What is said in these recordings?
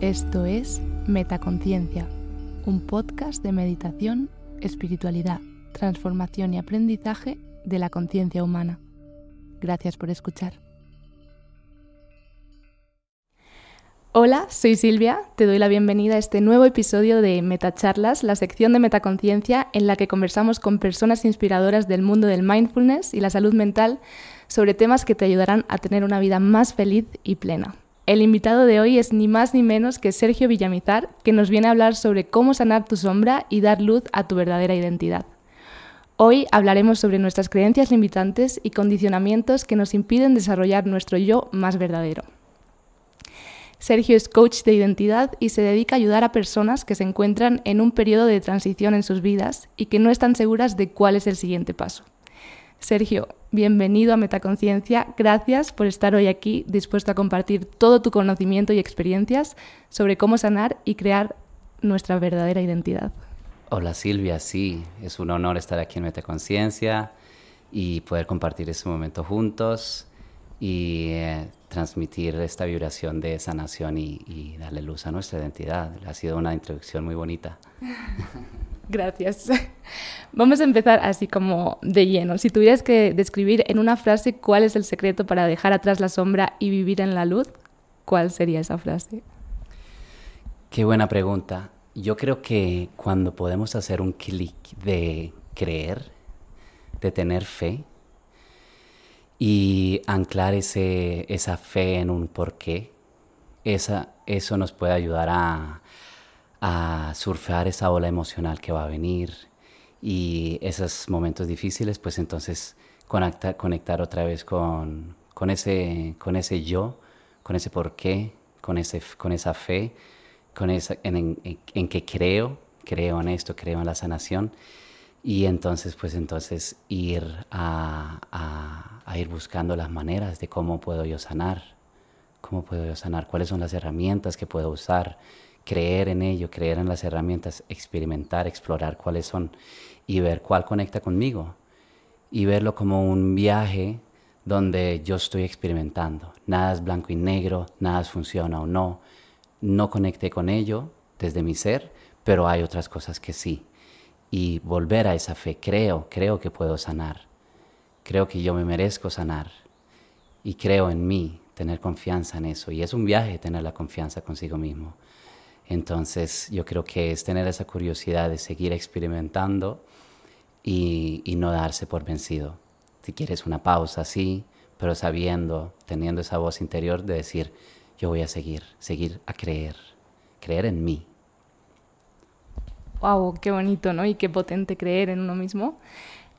Esto es Metaconciencia, un podcast de meditación, espiritualidad, transformación y aprendizaje de la conciencia humana. Gracias por escuchar. Hola, soy Silvia, te doy la bienvenida a este nuevo episodio de Metacharlas, la sección de Metaconciencia en la que conversamos con personas inspiradoras del mundo del mindfulness y la salud mental sobre temas que te ayudarán a tener una vida más feliz y plena. El invitado de hoy es ni más ni menos que Sergio Villamizar, que nos viene a hablar sobre cómo sanar tu sombra y dar luz a tu verdadera identidad. Hoy hablaremos sobre nuestras creencias limitantes y condicionamientos que nos impiden desarrollar nuestro yo más verdadero. Sergio es coach de identidad y se dedica a ayudar a personas que se encuentran en un periodo de transición en sus vidas y que no están seguras de cuál es el siguiente paso. Sergio, bienvenido a Metaconciencia. Gracias por estar hoy aquí dispuesto a compartir todo tu conocimiento y experiencias sobre cómo sanar y crear nuestra verdadera identidad. Hola Silvia, sí, es un honor estar aquí en Metaconciencia y poder compartir este momento juntos y eh, transmitir esta vibración de sanación y, y, darle luz a nuestra identidad. Ha sido una introducción muy bonita. Gracias. Vamos a empezar así como de lleno. Si tuvieras que describir en una frase cuál es el secreto para dejar atrás la sombra y vivir en la luz, ¿cuál sería esa frase? Qué buena pregunta. Yo creo que cuando podemos hacer un clic de creer, de tener fe, y anclar ese, esa fe en un porqué, esa, eso nos puede ayudar a, a surfear esa ola emocional que va a venir y esos momentos difíciles, pues entonces conectar, conectar otra vez con, con, ese, con ese yo, con ese porqué, con, ese, con esa fe, con esa, en, en, en que creo, creo en esto, creo en la sanación. Y entonces, pues entonces ir a, a, ir buscando las maneras de cómo puedo yo sanar, cómo puedo yo sanar, cuáles son las herramientas que puedo usar, creer en ello, creer en las herramientas, experimentar, explorar cuáles son y ver cuál conecta conmigo y verlo como un viaje donde yo estoy experimentando. Nada es blanco y negro, nada funciona o no. No conecté con ello desde mi ser, pero hay otras cosas que sí y volver a esa fe. Creo, creo que puedo sanar. Creo que yo me merezco sanar y creo en mí, tener confianza en eso. Y es un viaje tener la confianza consigo mismo. Entonces yo creo que es tener esa curiosidad de seguir experimentando y, no darse por vencido. Si quieres una pausa, sí, pero sabiendo, teniendo esa voz interior de decir, yo voy a seguir, seguir a creer, creer en mí wow, qué bonito, ¿no? Y qué potente creer en uno mismo.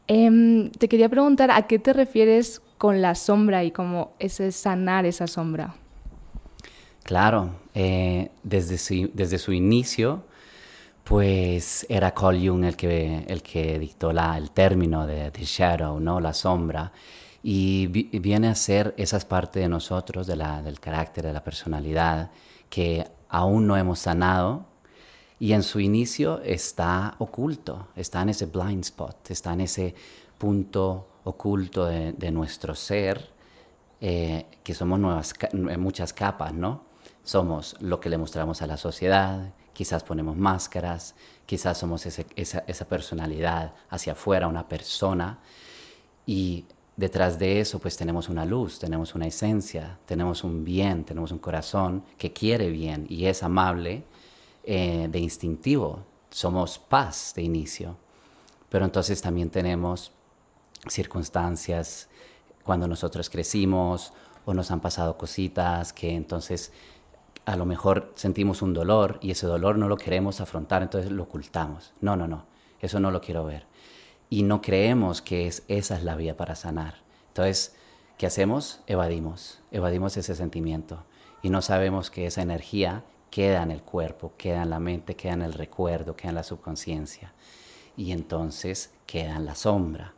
Eh, te quería preguntar, ¿a qué te refieres con la sombra y cómo ese sanar esa sombra? Claro, eh, desde, su, desde su inicio, pues era Carl el que, el que dictó la, el término de, shadow, ¿no? La sombra. Y vi, viene a ser esas partes de nosotros, del carácter, de la personalidad, que aún no hemos sanado, y en su inicio está oculto, está en ese blind spot, está en ese punto oculto de, nuestro ser, eh, que somos muchas capas, ¿no? Somos lo que le mostramos a la sociedad, quizás ponemos máscaras, quizás somos esa personalidad hacia afuera, una persona, y detrás de eso pues tenemos una luz, tenemos una esencia, tenemos un bien, tenemos un corazón que quiere bien y es amable eh, de instintivo, somos paz de inicio, pero entonces también tenemos circunstancias cuando nosotros crecimos o nos han pasado cositas que entonces a lo mejor sentimos un dolor y ese dolor no lo queremos afrontar, entonces lo ocultamos. No, no, no, eso no lo quiero ver. Y no creemos que es, esa es la vía para sanar. Entonces, ¿qué hacemos? Evadimos, evadimos ese sentimiento y no sabemos que esa energía queda en el cuerpo, queda en la mente, queda en el recuerdo, queda en la subconsciencia. Y entonces queda en la sombra.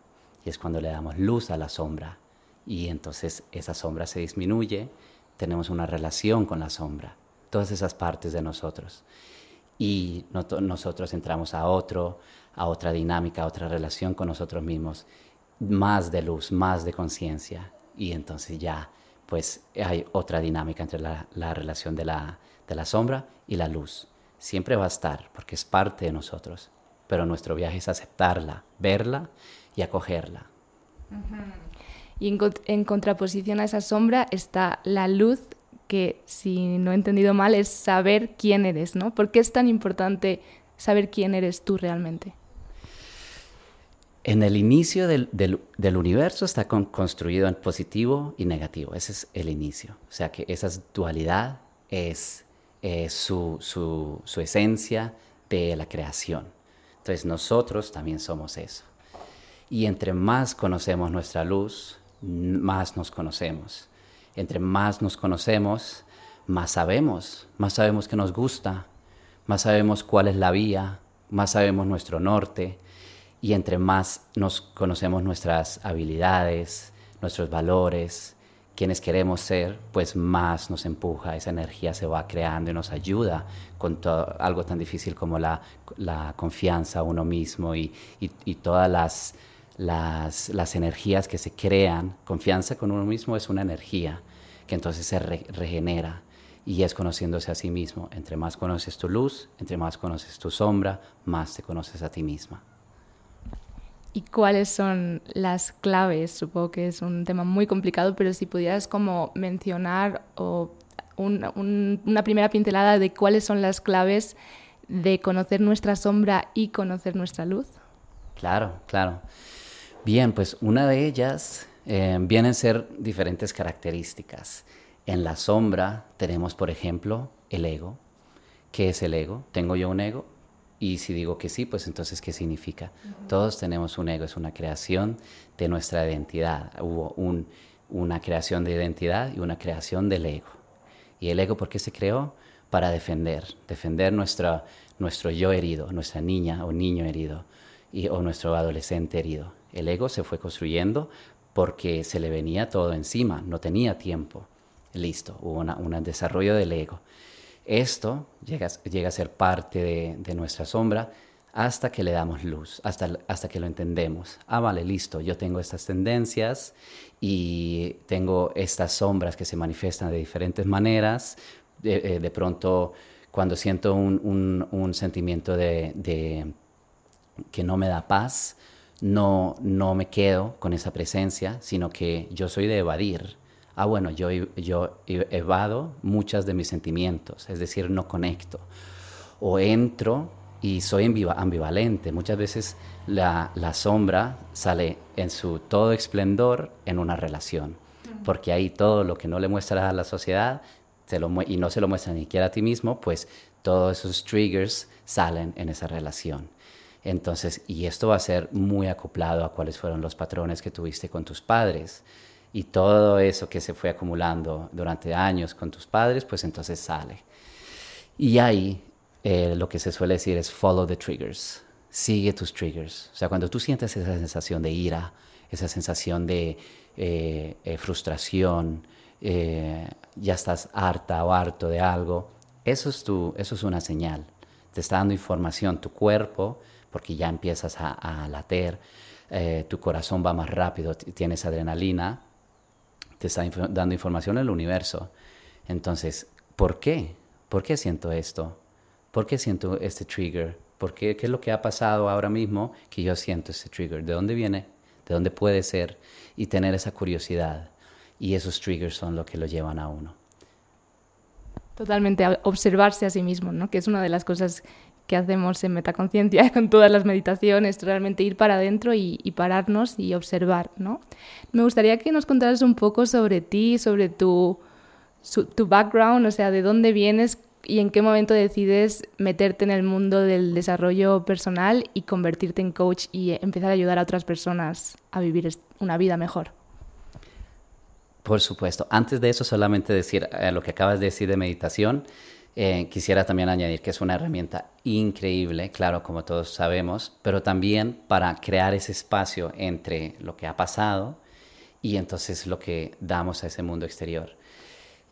Y es cuando le damos luz a la sombra. Y entonces esa sombra se disminuye, tenemos una relación con la sombra, todas esas partes de nosotros. Y nosotros entramos a otro, a otra dinámica, a otra relación con nosotros mismos, más de luz, más de conciencia. Y entonces ya, pues hay otra dinámica entre la, la relación de la, de la sombra y la luz. Siempre va a estar porque es parte de nosotros, pero nuestro viaje es aceptarla, verla y acogerla. Y en, contraposición a esa sombra está la luz que, si no he entendido mal, es saber quién eres, ¿no? ¿Por qué es tan importante saber quién eres tú realmente? En el inicio del, universo está construido en positivo y negativo. Ese es el inicio. O sea que esa dualidad es su, su, esencia de la creación. Entonces nosotros también somos eso. Y entre más conocemos nuestra luz, más nos conocemos. Entre más nos conocemos, más sabemos, más sabemos que nos gusta, más sabemos cuál es la vía, más sabemos nuestro norte, y entre más nos conocemos nuestras habilidades, nuestros valores, quienes queremos ser, pues más nos empuja, esa energía se va creando y nos ayuda con algo tan difícil como la, confianza a uno mismo y, todas las, las, energías que se crean. Confianza con uno mismo es una energía que entonces se regenera y es conociéndose a sí mismo. Entre más conoces tu luz, entre más conoces tu sombra, más te conoces a ti misma. ¿Y cuáles son las claves? Supongo que es un tema muy complicado, pero si pudieras como mencionar o una primera pincelada de cuáles son las claves de conocer nuestra sombra y conocer nuestra luz. Claro, claro. Bien, pues una de ellas eh, vienen a ser diferentes características. En la sombra tenemos, por ejemplo, el ego. ¿Qué es el ego? ¿Tengo yo un ego? Y si digo que sí, pues entonces, ¿qué significa? Todos tenemos un ego, es una creación de nuestra identidad. Hubo una creación de identidad y una creación del ego. ¿Y el ego por qué se creó? Para defender, defender nuestra, nuestro yo herido, nuestra niña o niño herido y, o nuestro adolescente herido. El ego se fue construyendo porque se le venía todo encima, no tenía tiempo. Listo, hubo un desarrollo del ego. Esto llega, a ser parte de, nuestra sombra hasta que le damos luz, hasta, que lo entendemos. Ah, vale, listo, yo tengo estas tendencias y tengo estas sombras que se manifiestan de diferentes maneras. De, eh, pronto, cuando siento un, sentimiento de, que no me da paz, no, no me quedo con esa presencia, sino que yo soy de evadir ah, bueno, yo, yo evado muchas de mis sentimientos, es decir, no conecto. O entro y soy ambivalente. Muchas veces la, sombra sale en su todo esplendor en una relación, porque ahí todo lo que no le muestras a la sociedad y no se lo muestra ni siquiera a ti mismo, pues todos esos triggers salen en esa relación. Entonces, y esto va a ser muy acoplado a cuáles fueron los patrones que tuviste con tus padres y todo eso que se fue acumulando durante años con tus padres, pues entonces sale. Y ahí eh, lo que se suele decir es follow the triggers, sigue tus triggers. O sea, cuando tú sientes esa sensación de ira, esa sensación de eh, eh, frustración, ya estás harta o harto de algo, eso es, tu, eso es una señal. Te está dando información tu cuerpo, porque ya empiezas a, a latir, tu corazón va más rápido, tienes adrenalina, te está dando información el universo. Entonces, ¿por qué? ¿Por qué siento esto? ¿Por qué siento este trigger? ¿Por qué? ¿Qué es lo que ha pasado ahora mismo que yo siento este trigger? ¿De dónde viene? ¿De dónde puede ser? Y tener esa curiosidad. Y esos triggers son lo que lo llevan a uno. Totalmente, observarse a sí mismo, ¿no? Que es una de las cosas que hacemos en Metaconciencia con todas las meditaciones, realmente ir para adentro y, pararnos y observar, ¿no? Me gustaría que nos contaras un poco sobre ti, sobre tu, tu background, o sea, de dónde vienes y en qué momento decides meterte en el mundo del desarrollo personal y convertirte en coach y empezar a ayudar a otras personas a vivir una vida mejor. Por supuesto. Antes de eso, solamente decir eh, lo que acabas de decir de meditación. Eh, quisiera también añadir que es una herramienta increíble, claro, como todos sabemos, pero también para crear ese espacio entre lo que ha pasado y entonces lo que damos a ese mundo exterior.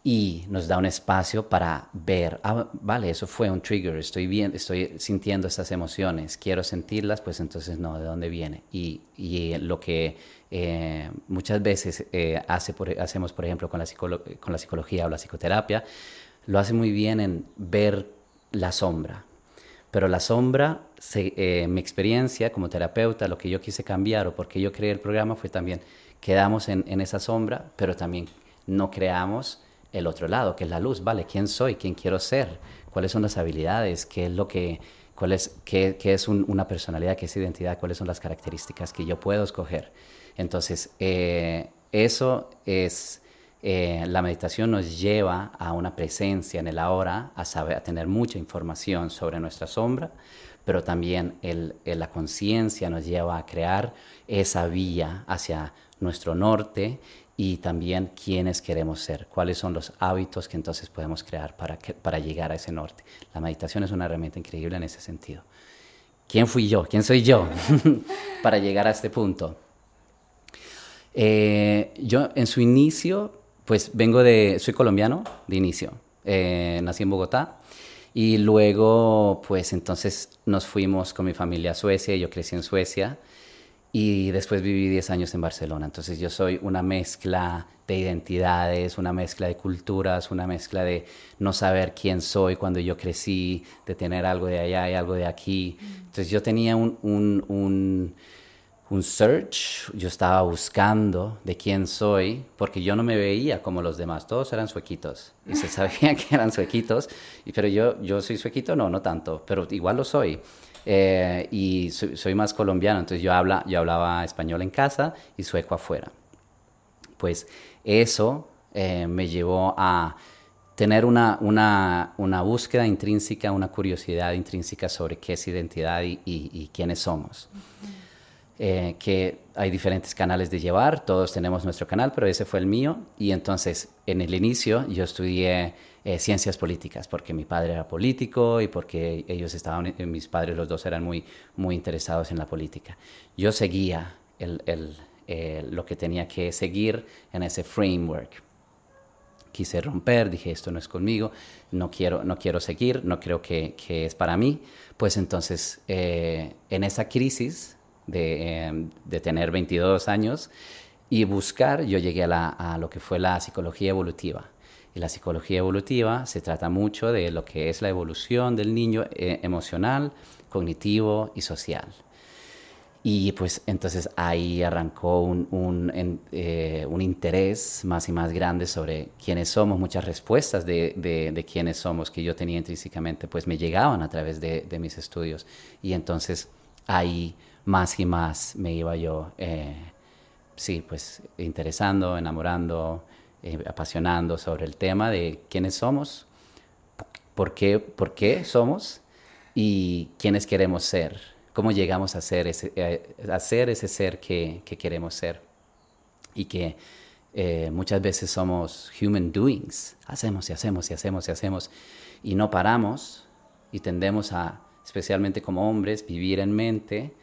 Y nos da un espacio para ver, ah, vale, eso fue un trigger, estoy bien, estoy sintiendo estas emociones, quiero sentirlas, pues entonces no, ¿de dónde viene? Y, y lo que eh, muchas veces eh, hace hacemos, por ejemplo, con la psicología o la psicoterapia, lo hace muy bien en ver la sombra. Pero la sombra, eh, mi experiencia como terapeuta, lo que yo quise cambiar o porque yo creé el programa fue también, quedamos en, esa sombra, pero también no creamos el otro lado, que es la luz, ¿vale? ¿Quién soy? ¿Quién quiero ser? ¿Cuáles son las habilidades? ¿Qué es lo que, cuál es, qué, qué es una personalidad? ¿Qué es identidad? ¿Cuáles son las características que yo puedo escoger? Entonces, eh, eso es, eh, la meditación nos lleva a una presencia en el ahora, a, saber, a tener mucha información sobre nuestra sombra, pero también la conciencia nos lleva a crear esa vía hacia nuestro norte y también quiénes queremos ser, cuáles son los hábitos que entonces podemos crear para, para llegar a ese norte. La meditación es una herramienta increíble en ese sentido. ¿Quién fui yo? ¿Quién soy yo para llegar a este punto? Eh, yo en su inicio, pues vengo de, soy colombiano de inicio, eh, nací en Bogotá y luego pues entonces nos fuimos con mi familia a Suecia, yo crecí en Suecia y después viví 10 años en Barcelona. Entonces yo soy una mezcla de identidades, una mezcla de culturas, una mezcla de no saber quién soy cuando yo crecí, de tener algo de allá y algo de aquí. Entonces yo tenía un, un, un, un search, yo estaba buscando de quién soy, porque yo no me veía como los demás, todos eran suequitos y se sabía que eran suequitos, pero yo, yo soy suequito, no, no tanto, pero igual lo soy. Eh, y soy, más colombiano, entonces yo, habla, yo hablaba español en casa y sueco afuera. Pues eso eh, me llevó a tener una, una, una, búsqueda intrínseca, una curiosidad intrínseca sobre qué es identidad y, y, quiénes somos. Eh, que hay diferentes canales de llevar, todos tenemos nuestro canal, pero ese fue el mío. Y entonces, en el inicio, yo estudié eh, ciencias políticas, porque mi padre era político y porque ellos estaban, eh, mis padres los dos eran muy, muy interesados en la política. Yo seguía el, el, eh, lo que tenía que seguir en ese framework. Quise romper, dije esto no es conmigo, no quiero, no quiero seguir, no creo que, que es para mí. Pues entonces, en esa crisis de, de, tener 22 años y buscar, yo llegué a, lo que fue la psicología evolutiva y la psicología evolutiva se trata mucho de lo que es la evolución del niño eh, emocional, cognitivo y social. Y pues entonces ahí arrancó un, un, eh, un, interés más y más grande sobre quiénes somos, muchas respuestas de, de, quiénes somos que yo tenía intrínsecamente, pues me llegaban a través de, de mis estudios. Y entonces ahí más y más me iba yo, eh, sí, pues interesando, enamorando, eh, apasionando sobre el tema de quiénes somos, por qué, por qué somos y quiénes queremos ser, cómo llegamos a ser ese, eh, a ser, ese ser que, que, queremos ser. Y que eh, muchas veces somos human doings, hacemos y hacemos y hacemos y hacemos y no paramos y tendemos a, especialmente como hombres, vivir en mente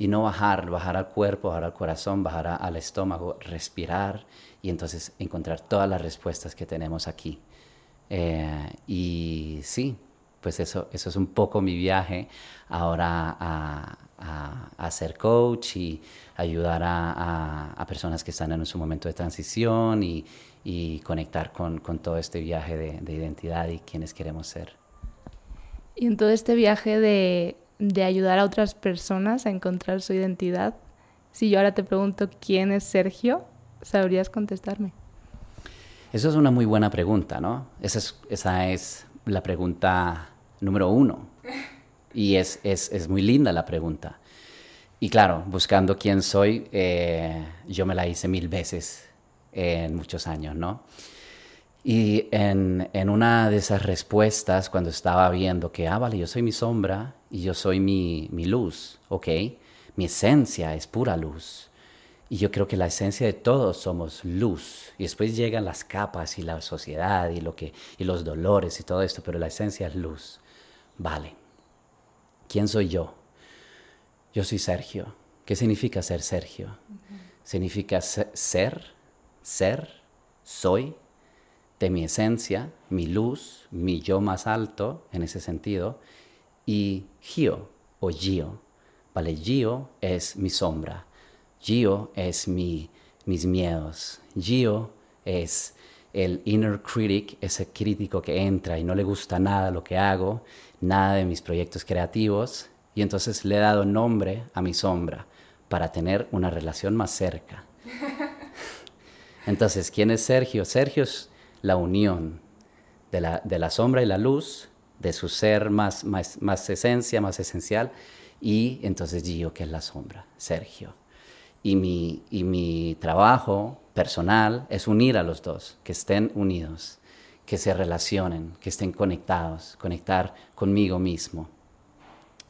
y no bajar, bajar al cuerpo, bajar al corazón, bajar al estómago, respirar y entonces encontrar todas las respuestas que tenemos aquí. Eh, y sí, pues eso, eso es un poco mi viaje ahora a, ser coach y ayudar a, personas que están en su momento de transición y, y conectar con, todo este viaje de, de, identidad y quienes queremos ser. Y en todo este viaje de, de ayudar a otras personas a encontrar su identidad, si yo ahora te pregunto quién es Sergio, ¿Sabrías contestarme? Eso es una muy buena pregunta, ¿no? Esa es, esa es la pregunta número uno. Y es, es, es, muy linda la pregunta. Y claro, buscando quién soy, eh, yo me la hice mil veces en muchos años, ¿no? Y en, en, una de esas respuestas, cuando estaba viendo que, ah, vale, yo soy mi sombra y yo soy mi, mi luz, ¿ok? Mi esencia es pura luz. Y yo creo que la esencia de todos somos luz. Y después llegan las capas y la sociedad y, lo que, y los dolores y todo esto, pero la esencia es luz. Vale. ¿Quién soy yo? Yo soy Sergio. ¿Qué significa ser Sergio? Significa ser, ser, soy, de mi esencia, mi luz, mi yo más alto en ese sentido, y Gio o Gio. Vale, Gio es mi sombra Gio es mi, mis miedos. Gio es el inner critic, ese crítico que entra y no le gusta nada lo que hago, nada de mis proyectos creativos, y entonces le he dado nombre a mi sombra para tener una relación más cerca. Entonces, ¿quién es Sergio? Sergio es la unión de la, sombra y la luz, de su ser más, más, más esencia, más esencial, y entonces Gio, que es la sombra, Sergio. Y mi, y mi trabajo personal es unir a los dos, que estén unidos, que se relacionen, que estén conectados, conectar conmigo mismo.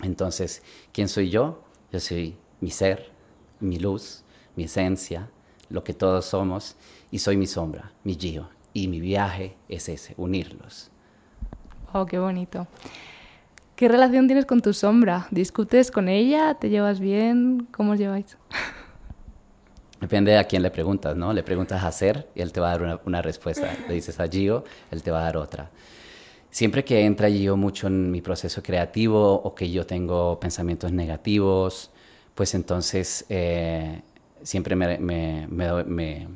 Entonces, ¿quién soy yo? Yo soy mi ser, mi luz, mi esencia, lo que todos somos, y soy mi sombra, mi Gio. Y mi viaje es ese, unirlos. Oh, qué bonito. ¿Qué relación tienes con tu sombra? ¿Discutes con ella? ¿Te llevas bien? ¿Cómo os lleváis? Depende a quién le preguntas, ¿no? Le preguntas a Ser y él te va a dar una, respuesta. Le dices a Gio, él te va a dar otra. Siempre que entra Gio mucho en mi proceso creativo o que yo tengo pensamientos negativos, pues entonces eh, siempre me, me, me, me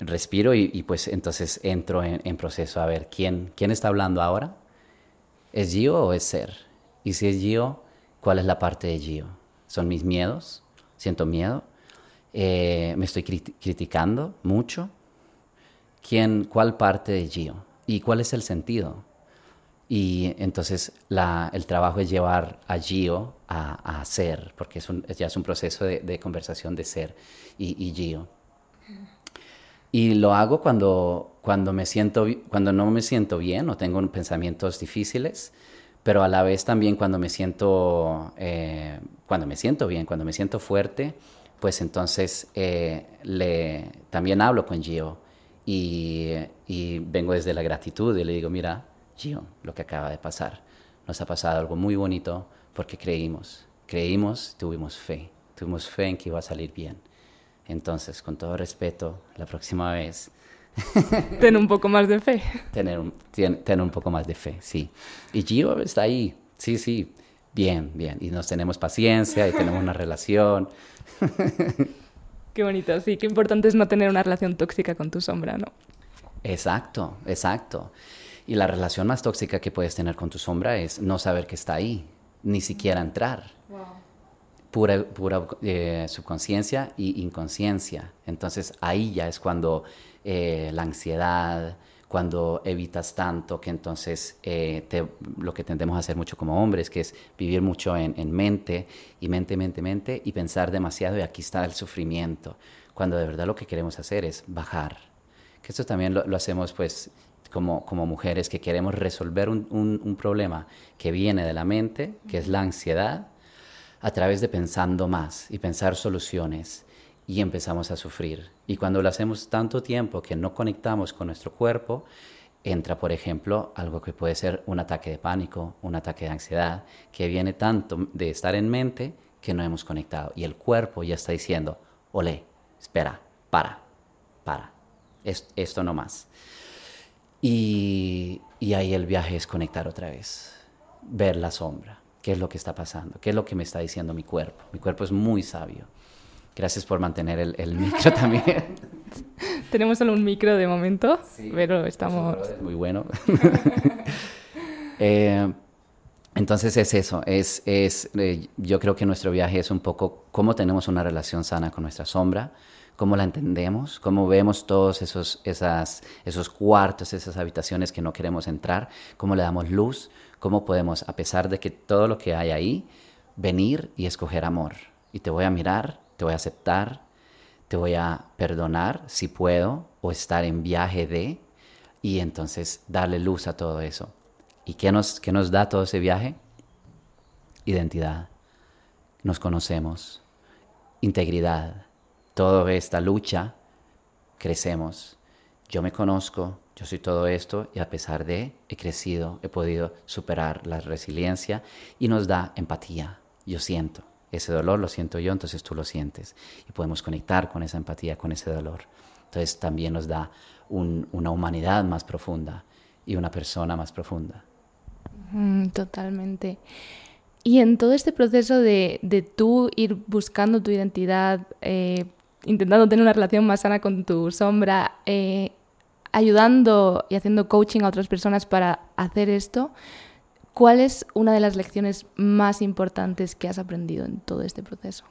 respiro y, pues entonces entro en, proceso a ver quién, quién está hablando ahora. ¿Es Gio o es Ser? Y si es Gio, ¿cuál es la parte de Gio? ¿Son mis miedos? ¿Siento miedo? Eh, ¿Me estoy criticando mucho? ¿Quién, ¿Cuál parte de Gio? ¿Y cuál es el sentido? Y entonces el trabajo es llevar a Gio a, ser, porque es ya es un proceso de, conversación de ser y, y, Gio. Y lo hago cuando, cuando, me siento, cuando no me siento bien o tengo pensamientos difíciles, pero a la vez también cuando me siento, eh, cuando me siento bien, cuando me siento fuerte, pues entonces eh, le, también hablo con Gio y, y vengo desde la gratitud y le digo, mira, Gio, lo que acaba de pasar. Nos ha pasado algo muy bonito porque creímos, creímos, tuvimos fe, tuvimos fe en que iba a salir bien. Entonces, con todo respeto, la próxima vez... Ten un poco más de fe. Tener un, tener un poco más de fe, sí. Y Gio está ahí, sí, sí, bien, bien. Y nos tenemos paciencia y tenemos una relación. Qué bonito, sí, qué importante es no tener una relación tóxica con tu sombra, ¿no? Exacto, exacto. Y la relación más tóxica que puedes tener con tu sombra es no saber que está ahí, ni siquiera entrar. Pura, pura eh, subconsciencia y inconsciencia. Entonces ahí ya es cuando eh, la ansiedad, cuando evitas tanto, que entonces eh, lo que tendemos a hacer mucho como hombres, que es vivir mucho en, mente y mente, mente, mente y pensar demasiado y aquí está el sufrimiento, cuando de verdad lo que queremos hacer es bajar. Que esto también lo, lo hacemos pues como, como mujeres que queremos resolver un, un, problema que viene de la mente, que es la ansiedad, a través de pensando más y pensar soluciones y empezamos a sufrir. Y cuando lo hacemos tanto tiempo que no conectamos con nuestro cuerpo, entra, por ejemplo, algo que puede ser un ataque de pánico, un ataque de ansiedad, que viene tanto de estar en mente que no hemos conectado. Y el cuerpo ya está diciendo, ole, espera, para, para, esto no más. Y, ahí el viaje es conectar otra vez, ver la sombra, qué es lo que está pasando, qué es lo que me está diciendo mi cuerpo. Mi cuerpo es muy sabio. Gracias por mantener el, micro también. Tenemos solo un micro de momento, pero estamos... muy bueno. Eh, entonces es eso, es, es eh, yo creo que nuestro viaje es un poco cómo tenemos una relación sana con nuestra sombra, cómo la entendemos, cómo vemos todos esos, esas, esos cuartos, esas habitaciones que no queremos entrar, cómo le damos luz, cómo podemos, a pesar de que todo lo que hay ahí, venir y escoger amor. Y te voy a mirar, te voy a aceptar, te voy a perdonar si puedo, o estar en viaje de, y entonces darle luz a todo eso. ¿Y qué nos, qué nos da todo ese viaje? Identidad. Nos conocemos. Integridad toda esta lucha, crecemos. Yo me conozco, yo soy todo esto y a pesar de, he crecido, he podido superar la resiliencia y nos da empatía. Yo siento, ese dolor lo siento yo, entonces tú lo sientes y podemos conectar con esa empatía, con ese dolor. Entonces también nos da una humanidad más profunda y una persona más profunda. Mm, totalmente. Y en todo este proceso de, de tú ir buscando tu identidad, eh, intentando tener una relación más sana con tu sombra, eh, ayudando y haciendo coaching a otras personas para hacer esto, ¿cuál es una de las lecciones más importantes que has aprendido en todo este proceso?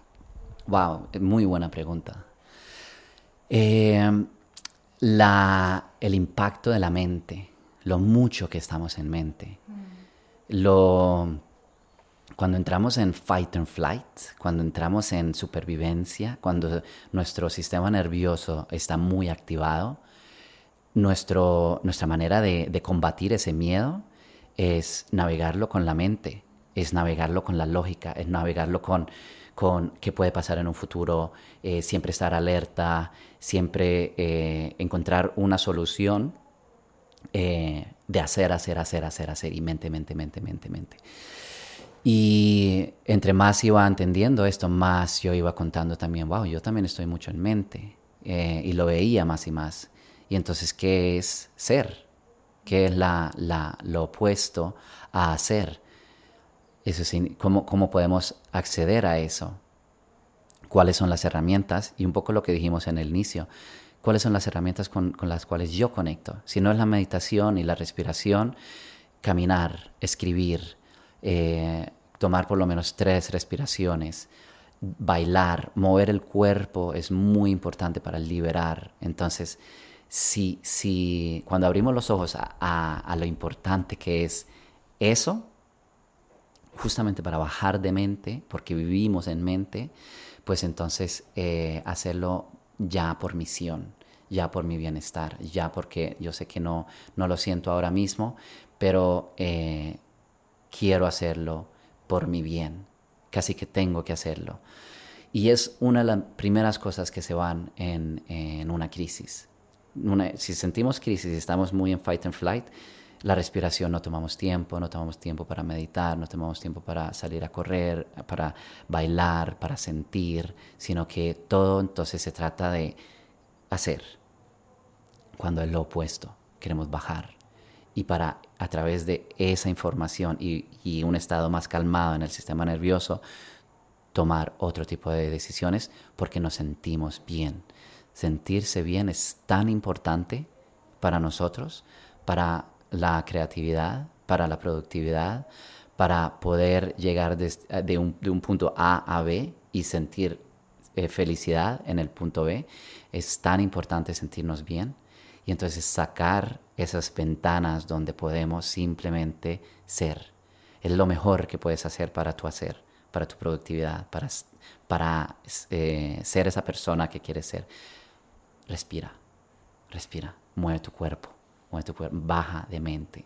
Wow, muy buena pregunta. Eh, el impacto de la mente, lo mucho que estamos en mente, lo, cuando entramos en fight and flight, cuando entramos en supervivencia, cuando nuestro sistema nervioso está muy activado, nuestro, nuestra manera de, de combatir ese miedo es navegarlo con la mente, es navegarlo con la lógica, es navegarlo con, con qué puede pasar en un futuro, eh, siempre estar alerta, siempre eh, encontrar una solución eh, de hacer, hacer, hacer, hacer, hacer, y mente, mente, mente, mente, mente. Y entre más iba entendiendo esto, más yo iba contando también, wow, yo también estoy mucho en mente. y lo veía más y más. Y entonces, ¿qué es ser? ¿Qué es la, la, lo opuesto a hacer? Eso ¿cómo, ¿Cómo podemos acceder a eso? ¿Cuáles son las herramientas? Y un poco lo que dijimos en el inicio. ¿Cuáles son las herramientas con, con las cuales yo conecto? Si no es la meditación y la respiración, caminar, escribir, eh, tomar por lo menos tres respiraciones, bailar, mover el cuerpo es muy importante para liberar. Entonces, si, si cuando abrimos los ojos a, lo importante que es eso, justamente para bajar de mente, porque vivimos en mente, pues entonces eh, hacerlo ya por misión, ya por mi bienestar, ya porque yo sé que no, no lo siento ahora mismo, pero eh, quiero hacerlo por mi bien, casi que tengo que hacerlo. Y es una de las primeras cosas que se van en, en una crisis si sentimos crisis y estamos muy en fight and flight, la respiración no tomamos tiempo, no tomamos tiempo para meditar, no tomamos tiempo para salir a correr, para bailar, para sentir, sino que todo entonces se trata de hacer, cuando es lo opuesto, queremos bajar. Y para a través de esa información y, y un estado más calmado en el sistema nervioso, tomar otro tipo de decisiones porque nos sentimos bien sentirse bien es tan importante para nosotros, para la creatividad, para la productividad, para poder llegar de, un, punto A a B y sentir eh, felicidad en el punto B. Es tan importante sentirnos bien y entonces sacar esas ventanas donde podemos simplemente ser. Es lo mejor que puedes hacer para tu hacer, para tu productividad, para, para eh, ser esa persona que quieres ser respira, respira, mueve tu cuerpo, mueve tu cuerpo, baja de mente,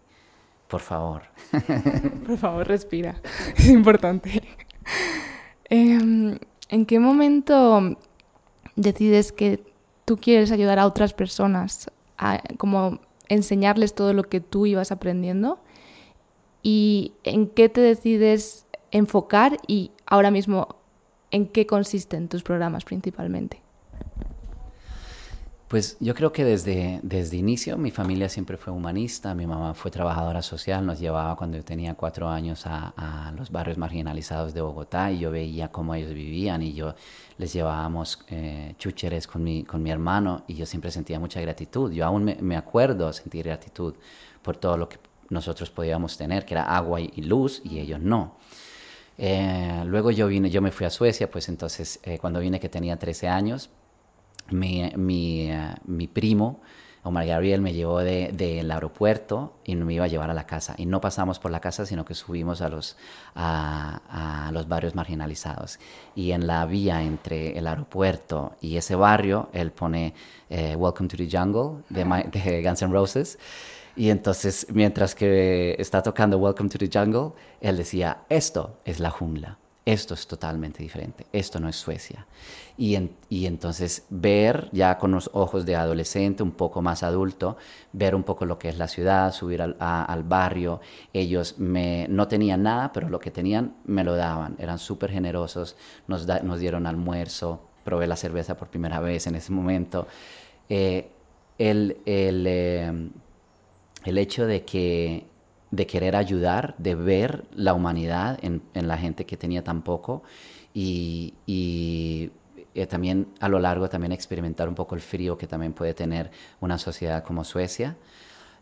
por favor. Por favor, respira, es importante. Em, ¿En qué momento decides que tú quieres ayudar a otras personas, a, como enseñarles todo lo que tú ibas aprendiendo? ¿Y en qué te decides enfocar y ahora mismo en qué consisten tus programas principalmente? Pues yo creo que desde, desde inicio mi familia siempre fue humanista, mi mamá fue trabajadora social, nos llevaba cuando yo tenía cuatro años a, los barrios marginalizados de Bogotá y yo veía cómo ellos vivían y yo les llevábamos eh, con mi, con mi hermano y yo siempre sentía mucha gratitud. Yo aún me, acuerdo sentir gratitud por todo lo que nosotros podíamos tener, que era agua y, luz y ellos no. Eh, luego yo vine, yo me fui a Suecia, pues entonces eh, cuando vine que tenía 13 años, eh, mi primo, Omar Gabriel, me llevó del de, aeropuerto y me iba a llevar a la casa. Y no pasamos por la casa, sino que subimos a los, a, a los barrios marginalizados. Y en la vía entre el aeropuerto y ese barrio, él pone eh, Welcome to the Jungle de, de Guns N' Roses. Y entonces, mientras que está tocando Welcome to the Jungle, él decía, esto es la jungla esto es totalmente diferente, esto no es Suecia. Y, y, entonces ver ya con los ojos de adolescente, un poco más adulto, ver un poco lo que es la ciudad, subir al, al barrio. Ellos me, no tenían nada, pero lo que tenían me lo daban, eran súper generosos, nos, nos dieron almuerzo, probé la cerveza por primera vez en ese momento. Eh, el, el, eh, el hecho de que de querer ayudar, de ver la humanidad en, la gente que tenía tan poco y, eh, también a lo largo también experimentar un poco el frío que también puede tener una sociedad como Suecia.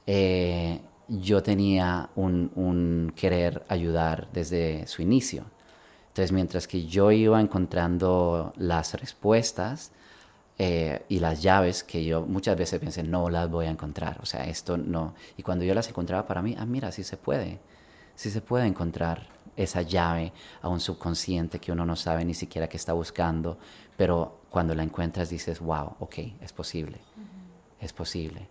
Eh, yo tenía un, un, querer ayudar desde su inicio. Entonces, mientras que yo iba encontrando las respuestas eh, y las llaves que yo muchas veces pensé, no las voy a encontrar, o sea, esto no. Y cuando yo las encontraba para mí, ah, mira, sí se puede, sí se puede encontrar esa llave a un subconsciente que uno no sabe ni siquiera que está buscando, pero cuando la encuentras dices, wow, ok, es posible, es posible.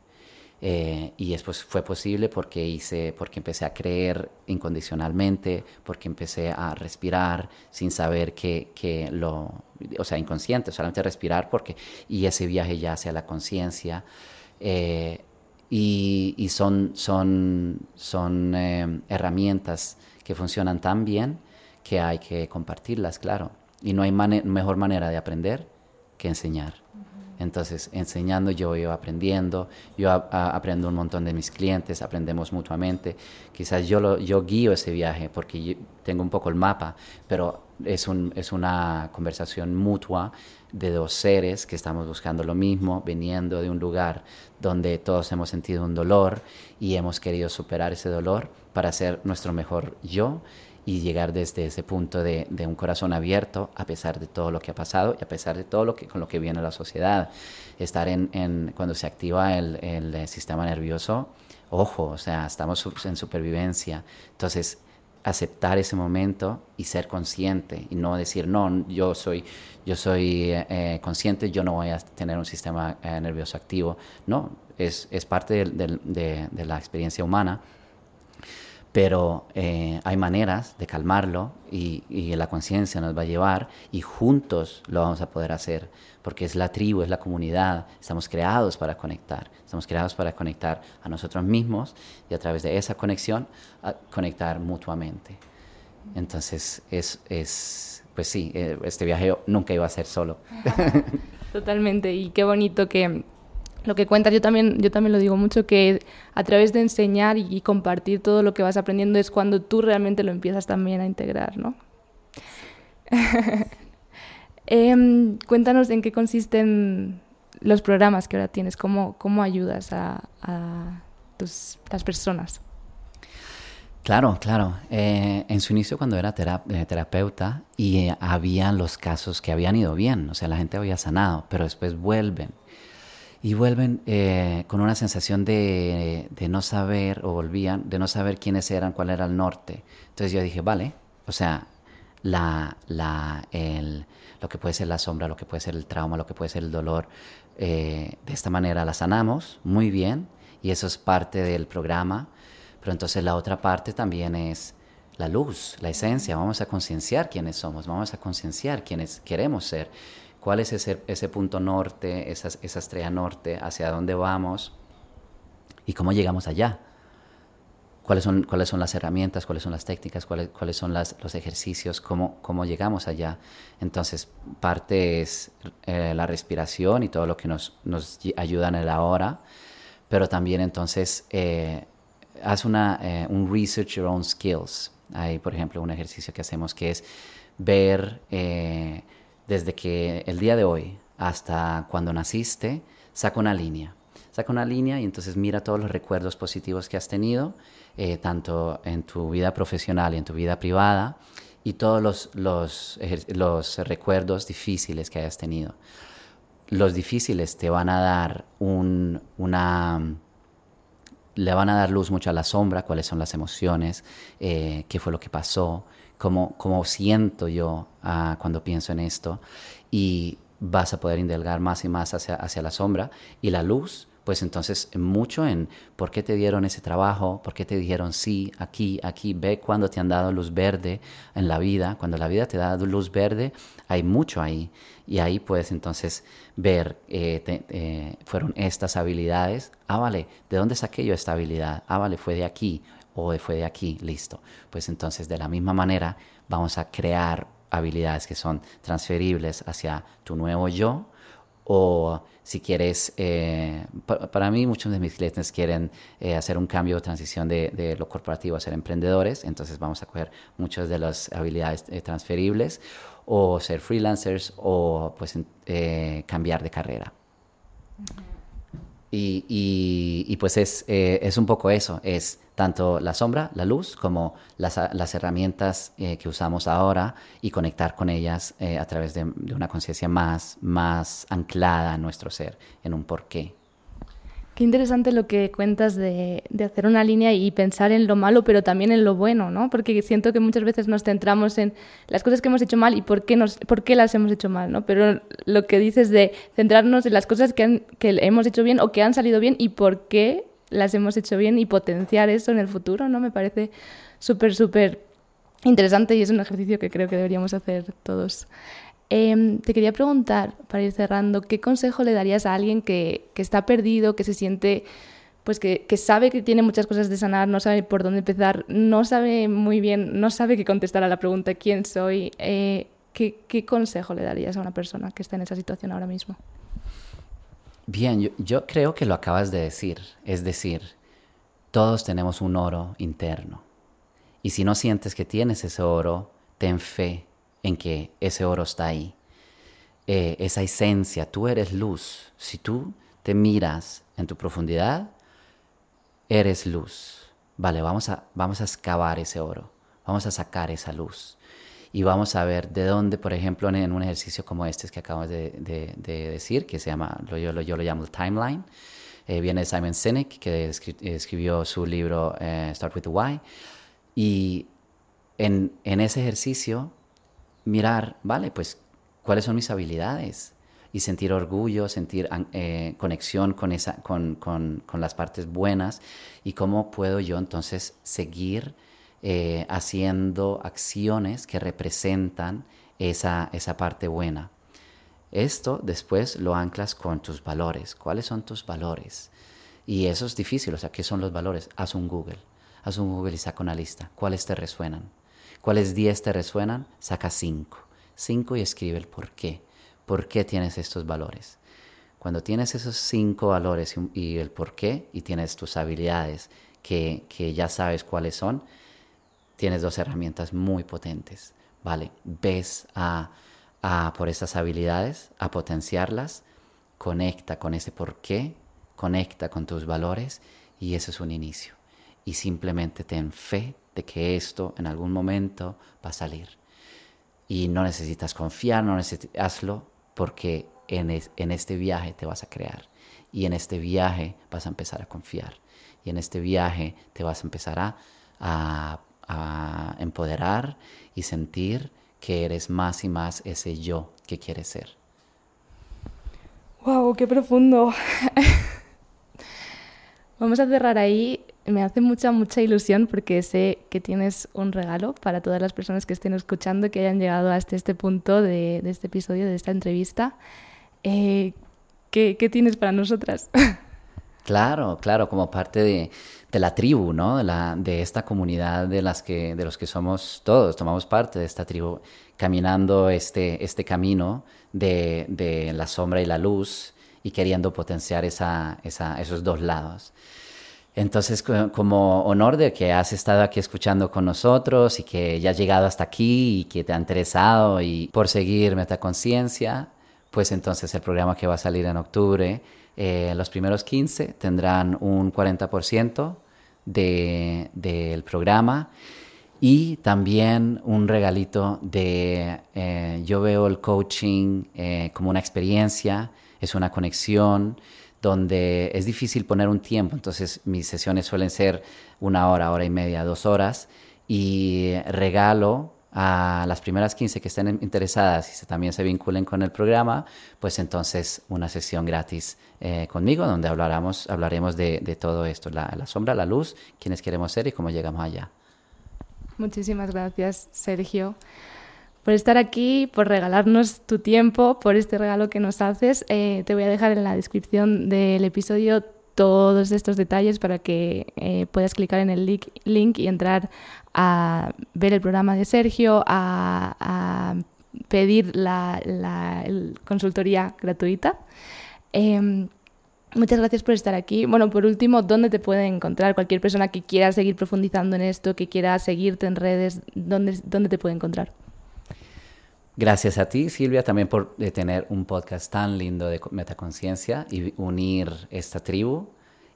Eh, y después fue posible porque hice, porque empecé a creer incondicionalmente, porque empecé a respirar sin saber que, que lo, o sea, inconsciente, solamente respirar porque, y ese viaje ya hacia la conciencia. Eh, y, son, son, son eh, herramientas que funcionan tan bien que hay que compartirlas, claro. Y no hay mejor manera de aprender que enseñar. Entonces, enseñando yo iba aprendiendo, yo aprendo un montón de mis clientes, aprendemos mutuamente. Quizás yo, lo, yo guío ese viaje porque tengo un poco el mapa, pero es, un, es una conversación mutua de dos seres que estamos buscando lo mismo, viniendo de un lugar donde todos hemos sentido un dolor y hemos querido superar ese dolor para ser nuestro mejor yo y llegar desde ese punto de, de, un corazón abierto a pesar de todo lo que ha pasado y a pesar de todo lo que con lo que viene la sociedad. Estar en, en cuando se activa el, el, sistema nervioso ojo o sea estamos en supervivencia. Entonces aceptar ese momento y ser consciente y no decir no yo soy yo soy eh, consciente yo no voy a tener un sistema eh, nervioso activo no es, es parte de, de, de la experiencia humana pero eh, hay maneras de calmarlo y, la conciencia nos va a llevar y juntos lo vamos a poder hacer, porque es la tribu, es la comunidad, estamos creados para conectar, estamos creados para conectar a nosotros mismos y a través de esa conexión a conectar mutuamente. Entonces, es, es pues sí, eh, este viaje nunca iba a ser solo. Totalmente, y qué bonito que lo que cuentas, yo también, yo también lo digo mucho, que a través de enseñar y, compartir todo lo que vas aprendiendo es cuando tú realmente lo empiezas también a integrar, ¿no? Em, cuéntanos en qué consisten los programas que ahora tienes, cómo, cómo ayudas a, tus, las personas. Claro, claro. Eh, en su inicio cuando era eh, terapeuta y eh, habían los casos que habían ido bien, o sea, la gente había sanado, pero después vuelven y vuelven eh, con una sensación de, no saber, o volvían, de no saber quiénes eran, cuál era el norte. Entonces yo dije, vale, o sea, la, lo que puede ser la sombra, lo que puede ser el trauma, lo que puede ser el dolor, eh, de esta manera la sanamos muy bien, y eso es parte del programa, pero entonces la otra parte también es la luz, la esencia, vamos a concienciar quiénes somos, vamos a concienciar quiénes queremos ser cuál es ese, ese punto norte, esa, esa estrella norte, hacia dónde vamos y cómo llegamos allá. Cuáles son, cuáles son las herramientas, cuáles son las técnicas, cuáles, cuáles son las, los ejercicios, cómo, cómo llegamos allá. Entonces, parte es eh, la respiración y todo lo que nos, nos ayuda en el ahora, pero también entonces eh, haz una, eh, un research your own skills. Hay, por ejemplo, un ejercicio que hacemos que es ver eh, desde que el día de hoy hasta cuando naciste, saca una línea. Saca una línea y entonces mira todos los recuerdos positivos que has tenido, eh, tanto en tu vida profesional y en tu vida privada, y todos los, los, recuerdos difíciles que hayas tenido. Los difíciles te van a dar un, una le van a dar luz mucho a la sombra, cuáles son las emociones, eh, qué fue lo que pasó, cómo, siento yo ah, cuando pienso en esto y vas a poder indagar más y más hacia, hacia la sombra y la luz pues entonces mucho en por qué te dieron ese trabajo, por qué te dijeron sí, aquí, aquí, ve cuando te han dado luz verde en la vida, cuando la vida te da luz verde, hay mucho ahí. Y ahí puedes entonces ver, eh, eh, fueron estas habilidades, ah, vale, ¿de dónde saqué yo esta habilidad? Ah, vale, fue de aquí, o fue de aquí, listo. Pues entonces de la misma manera vamos a crear habilidades que son transferibles hacia tu nuevo yo o si quieres, eh, para mí muchos de mis clientes quieren eh, hacer un cambio o transición de, lo corporativo a ser emprendedores, entonces vamos a coger muchas de las habilidades eh, transferibles o ser freelancers o pues cambiar de carrera. y, pues es, es un poco eso, es tanto la sombra, la luz, como las, las herramientas eh, que usamos ahora y conectar con ellas eh, a través de, una conciencia más, más anclada en nuestro ser, en un porqué. Qué interesante lo que cuentas de, de, hacer una línea y pensar en lo malo, pero también en lo bueno, ¿no? Porque siento que muchas veces nos centramos en las cosas que hemos hecho mal y por qué, nos, por qué las hemos hecho mal, ¿no? Pero lo que dices de centrarnos en las cosas que, que hemos hecho bien o que han salido bien y por qué las hemos hecho bien y potenciar eso en el futuro, ¿no? Me parece súper, súper interesante y es un ejercicio que creo que deberíamos hacer todos. Em, te quería preguntar, para ir cerrando, ¿qué consejo le darías a alguien que, que está perdido, que se siente, pues que, que, sabe que tiene muchas cosas de sanar, no sabe por dónde empezar, no sabe muy bien, no sabe qué contestar a la pregunta ¿quién soy? Eh, ¿qué, ¿Qué consejo le darías a una persona que está en esa situación ahora mismo? Bien, yo, creo que lo acabas de decir. Es decir, todos tenemos un oro interno. Y si no sientes que tienes ese oro, ten fe en que ese oro está ahí. Eh, esa esencia, tú eres luz. Si tú te miras en tu profundidad, eres luz. Vale, vamos a, vamos a excavar ese oro. Vamos a sacar esa luz y vamos a ver de dónde, por ejemplo, en un ejercicio como este que acabamos de, decir, que se llama, yo, lo, yo lo llamo el timeline, eh, viene de Simon Sinek, que escribió su libro eh, Start with the Why, y en, en ese ejercicio mirar, vale, pues, ¿cuáles son mis habilidades? y sentir orgullo, sentir eh, conexión con, esa, con, con, con, las partes buenas. Y cómo puedo yo entonces seguir eh, haciendo acciones que representan esa, esa parte buena. Esto después lo anclas con tus valores. ¿Cuáles son tus valores? Y eso es difícil, o sea, ¿qué son los valores? Haz un Google. Haz un Google y saca una lista. ¿Cuáles te resuenan? ¿Cuáles 10 te resuenan? Saca 5. 5 y escribe el por qué. ¿Por qué tienes estos valores? Cuando tienes esos cinco valores y, el por qué y tienes tus habilidades que, que ya sabes cuáles son, tienes dos herramientas muy potentes, ¿vale? Ves a, por estas habilidades, a potenciarlas, conecta con ese por qué, conecta con tus valores y eso es un inicio. Y simplemente ten fe de que esto en algún momento va a salir. Y no necesitas confiar, no necesitas, hazlo porque en, en este viaje te vas a crear. Y en este viaje vas a empezar a confiar. Y en este viaje te vas a empezar a, a a empoderar y sentir que eres más y más ese yo que quieres ser. ¡Wow! ¡Qué profundo! Vamos a cerrar ahí. Me hace mucha, mucha ilusión porque sé que tienes un regalo para todas las personas que estén escuchando, que hayan llegado hasta este punto de, este episodio, de esta entrevista. Eh, ¿qué, ¿Qué tienes para nosotras? Claro, claro, como parte de, la tribu, ¿no? De, esta comunidad de, los que somos todos, tomamos parte de esta tribu, caminando este, este camino de, la sombra y la luz y queriendo potenciar esos dos lados. Entonces, como honor de que has estado aquí escuchando con nosotros y que ya has llegado hasta aquí y que te ha interesado y por seguir Metaconciencia, pues entonces el programa que va a salir en octubre eh, los primeros 15 tendrán un 40% del programa y también un regalito de, eh, yo veo el coaching eh, como una experiencia, es una conexión donde es difícil poner un tiempo, entonces mis sesiones suelen ser una hora, hora y media, dos horas y regalo a las primeras 15 que estén interesadas y también se vinculen con el programa, pues entonces una sesión gratis eh, conmigo donde hablaremos, hablaremos de, todo esto, la, la, sombra, la luz, quiénes queremos ser y cómo llegamos allá. Muchísimas gracias, Sergio, por estar aquí, por regalarnos tu tiempo, por este regalo que nos haces. Eh, te voy a dejar en la descripción del episodio todos estos detalles para que eh, puedas clicar en el link, y entrar a ver el programa de Sergio, a, pedir la, consultoría gratuita. Em, muchas gracias por estar aquí. Bueno, por último, ¿dónde te puede encontrar cualquier persona que quiera seguir profundizando en esto, que quiera seguirte en redes? ¿Dónde, dónde te puede encontrar? Gracias a ti, Silvia, también por tener un podcast tan lindo de metaconciencia y unir esta tribu.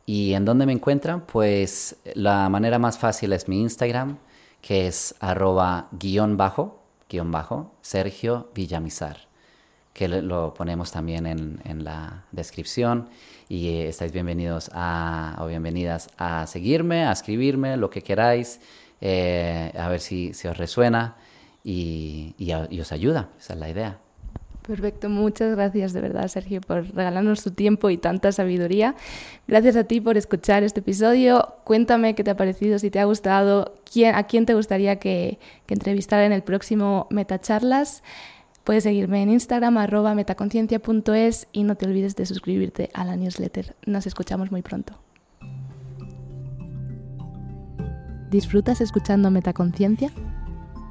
¿Y en dónde me encuentran? Pues la manera más fácil es mi Instagram, que es arroba guion bajo, guion bajo, Sergio Villamizar, que lo ponemos también en, la descripción. Y eh, estáis bienvenidos a, o bienvenidas a seguirme, a escribirme, lo que queráis, eh, a ver si, si os resuena y, os ayuda. Esa es la idea. Perfecto, muchas gracias de verdad Sergio por regalarnos tu tiempo y tanta sabiduría. Gracias a ti por escuchar este episodio. Cuéntame qué te ha parecido, si te ha gustado, quién, a quién te gustaría que, que entrevistara en el próximo Metacharlas. Puedes seguirme en Instagram arroba metaconciencia.es y no te olvides de suscribirte a la newsletter. Nos escuchamos muy pronto. ¿Disfrutas escuchando Metaconciencia?